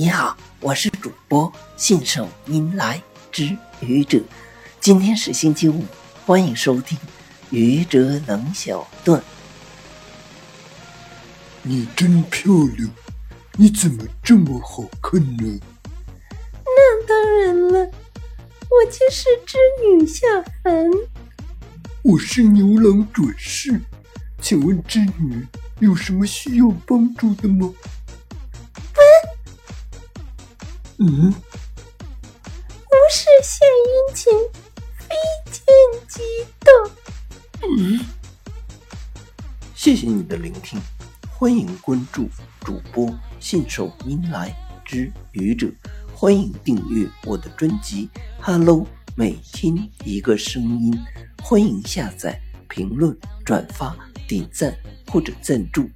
你好，我是主播信手拈来之愚者。今天是星期五，欢迎收听愚者冷小段。你真漂亮，你怎么这么好看呢？那当然了，我就是织女下凡。我是牛郎转世，请问织女有什么需要帮助的吗？嗯，无事献殷勤，非奸即盗。嗯，谢谢你的聆听，欢迎关注主播信手拈来之愚者，欢迎订阅我的专辑《Hello》，每天一个声音，欢迎下载、评论、转发、点赞或者赞助。